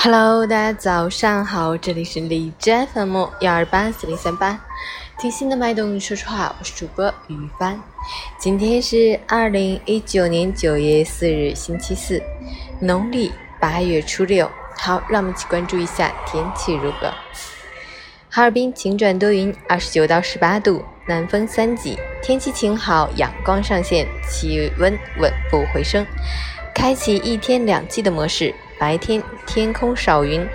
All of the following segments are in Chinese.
Hello，大家早上好，这里是李斋 FM 幺二八四零三八，听心的脉动说说话，我是主播于帆。今天是二零一九年九月四日，星期四，农历八月初六。好，让我们一起关注一下天气如何。哈尔滨晴转多云，二十九到十八度，南风三级，天气晴好，阳光上线，气温稳步回升，开启一天两季的模式。白天天空少云，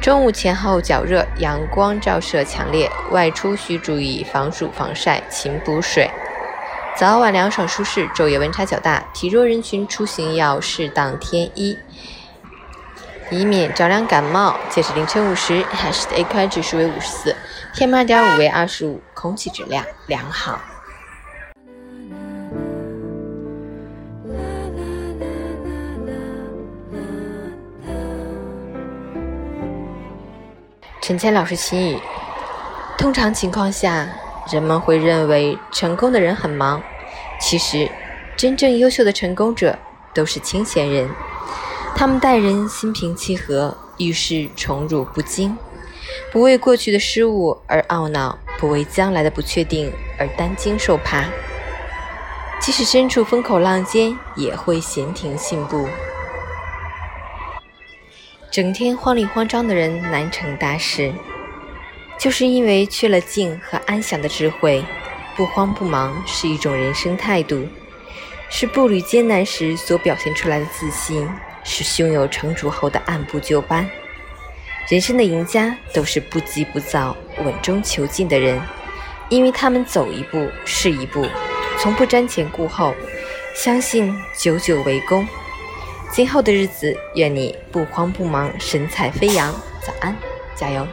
中午前后较热，阳光照射强烈，外出需注意防暑防晒，勤补水。早晚凉爽舒适，昼夜温差较大，体弱人群出行要适当添衣，以免着凉感冒。截止凌晨五时，海市的 AQI 指数为五十四，PM 二点五为二十五，空气质量良好。陈谦老师心语：通常情况下，人们会认为成功的人很忙，其实，真正优秀的成功者都是清闲人。他们待人心平气和，遇事宠辱不惊，不为过去的失误而懊恼，不为将来的不确定而担惊受怕。即使身处风口浪尖，也会闲庭信步。整天慌里慌张的人难成大事，就是因为缺了静和安详的智慧。不慌不忙是一种人生态度，是步履艰难时所表现出来的自信，是胸有成竹后的按部就班。人生的赢家都是不急不躁、稳中求进的人，因为他们走一步是一步，从不瞻前顾后，相信久久为功。今后的日子，愿你不慌不忙，神采飞扬。早安，加油！